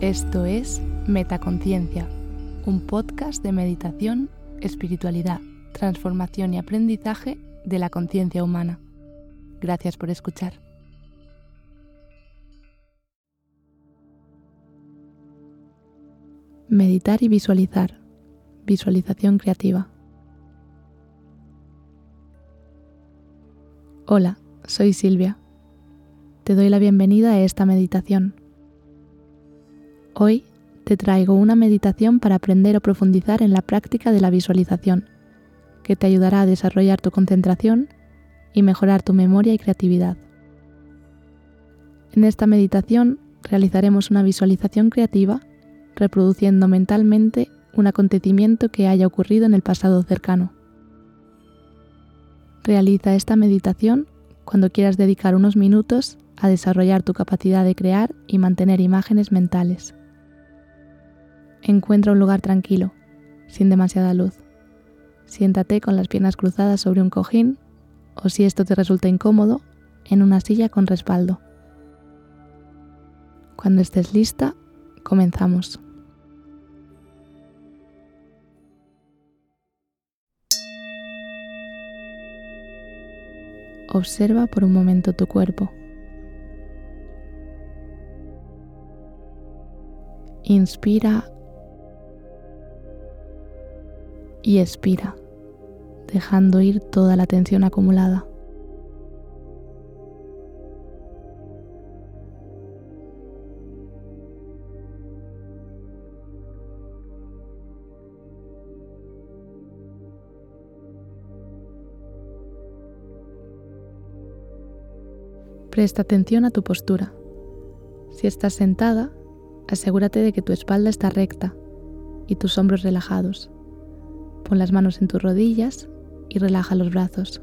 Esto es Metaconciencia, un podcast de meditación, espiritualidad, transformación y aprendizaje de la conciencia humana. Gracias por escuchar. Meditar y visualizar. Visualización creativa. Hola, soy Silvia. Te doy la bienvenida a esta meditación. Hoy te traigo una meditación para aprender o profundizar en la práctica de la visualización, que te ayudará a desarrollar tu concentración y mejorar tu memoria y creatividad. En esta meditación realizaremos una visualización creativa reproduciendo mentalmente un acontecimiento que haya ocurrido en el pasado cercano. Realiza esta meditación cuando quieras dedicar unos minutos a desarrollar tu capacidad de crear y mantener imágenes mentales. Encuentra un lugar tranquilo, sin demasiada luz. Siéntate con las piernas cruzadas sobre un cojín o si esto te resulta incómodo, en una silla con respaldo. Cuando estés lista, comenzamos. Observa por un momento tu cuerpo. Inspira y expira, dejando ir toda la tensión acumulada. Presta atención a tu postura. Si estás sentada, asegúrate de que tu espalda está recta y tus hombros relajados. Pon las manos en tus rodillas y relaja los brazos.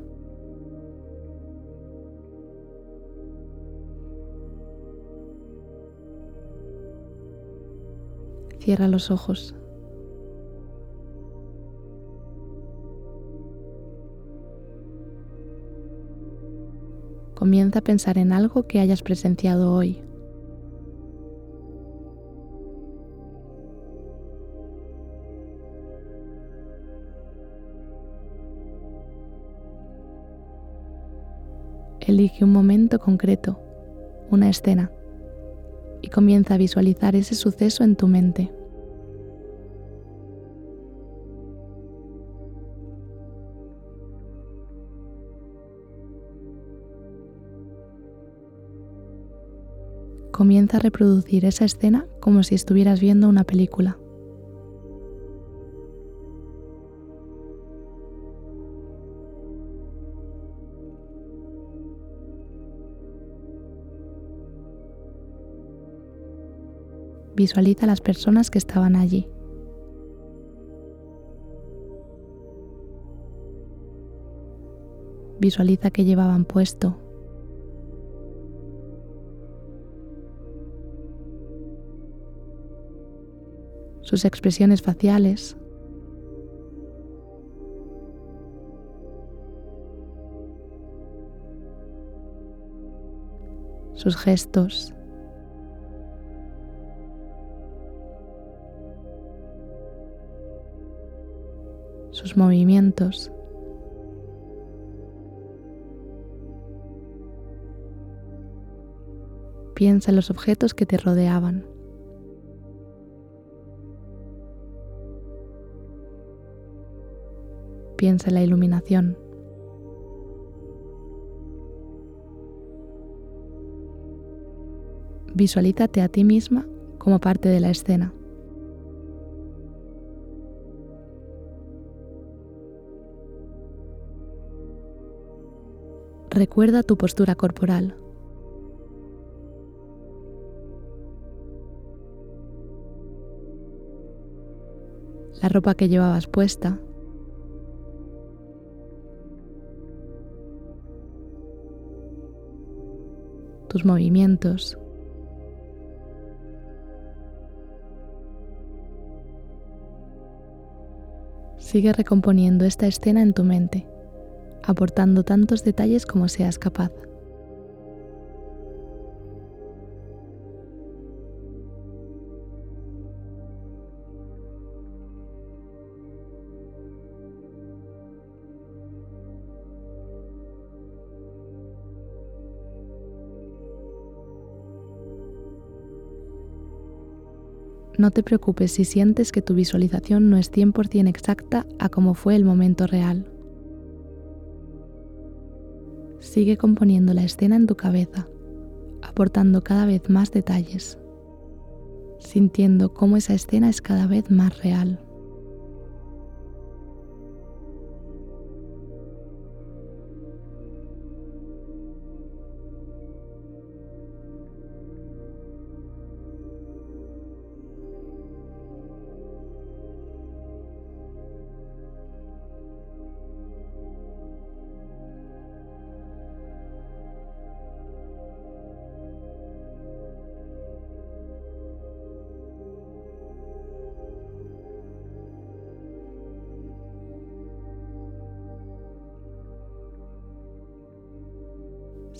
Cierra los ojos. Comienza a pensar en algo que hayas presenciado hoy. Elige un momento concreto, una escena, y comienza a visualizar ese suceso en tu mente. Comienza a reproducir esa escena como si estuvieras viendo una película. Visualiza las personas que estaban allí. Visualiza que llevaban puesto sus expresiones faciales. sus gestos. Sus movimientos. Piensa en los objetos que te rodeaban. Piensa en la iluminación. Visualízate a ti misma como parte de la escena. Recuerda tu postura corporal. La ropa que llevabas puesta. tus movimientos. Sigue recomponiendo esta escena en tu mente, aportando tantos detalles como seas capaz. no te preocupes si sientes que tu visualización no es 100% exacta a como fue el momento real. Sigue componiendo la escena en tu cabeza, aportando cada vez más detalles, sintiendo cómo esa escena es cada vez más real.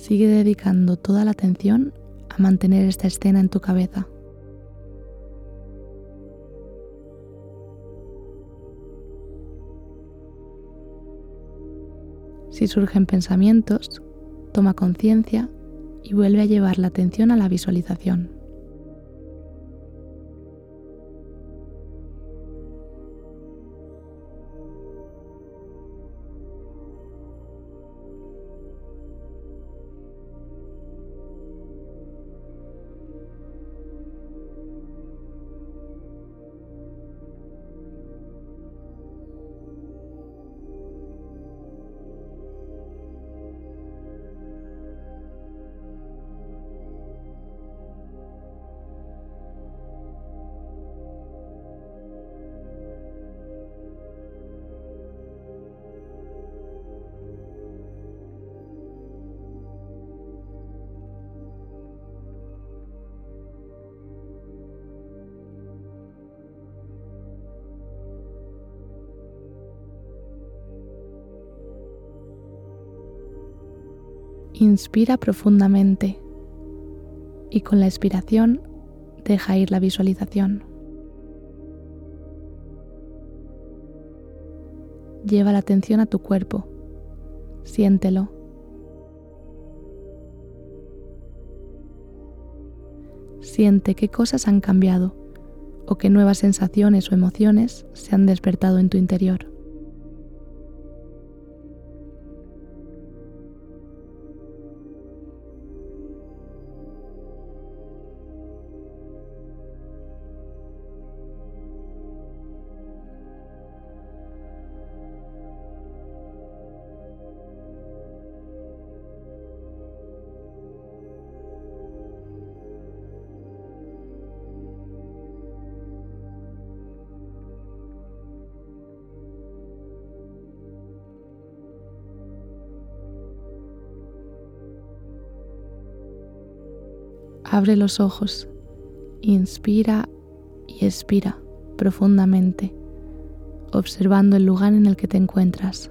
Sigue dedicando toda la atención a mantener esta escena en tu cabeza. Si surgen pensamientos, toma conciencia y vuelve a llevar la atención a la visualización. Inspira profundamente y con la expiración deja ir la visualización. Lleva la atención a tu cuerpo, siéntelo. Siente qué cosas han cambiado o qué nuevas sensaciones o emociones se han despertado en tu interior. Abre los ojos, inspira y expira profundamente, observando el lugar en el que te encuentras.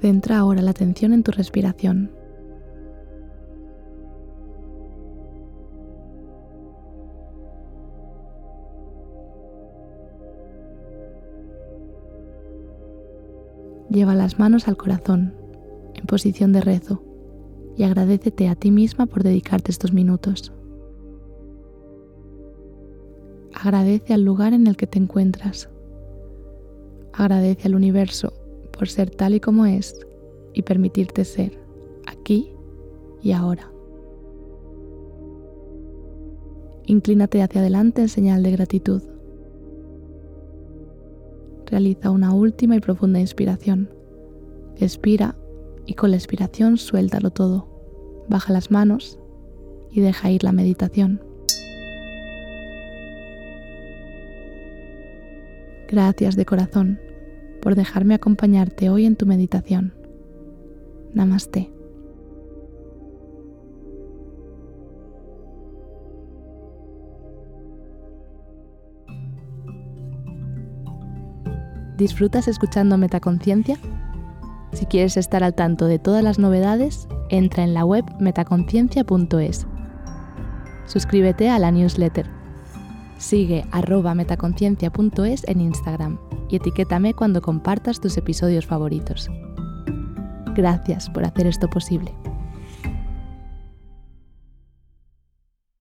Centra ahora la atención en tu respiración. Lleva las manos al corazón, en posición de rezo, y agradecete a ti misma por dedicarte estos minutos. Agradece al lugar en el que te encuentras. Agradece al universo por ser tal y como es y permitirte ser aquí y ahora. Inclínate hacia adelante en señal de gratitud. Realiza una última y profunda inspiración. Expira y con la expiración suéltalo todo. Baja las manos y deja ir la meditación. Gracias de corazón por dejarme acompañarte hoy en tu meditación. Namaste. ¿Disfrutas escuchando Metaconciencia? Si quieres estar al tanto de todas las novedades, entra en la web metaconciencia.es. Suscríbete a la newsletter. Sigue arroba metaconciencia.es en Instagram y etiquétame cuando compartas tus episodios favoritos. Gracias por hacer esto posible.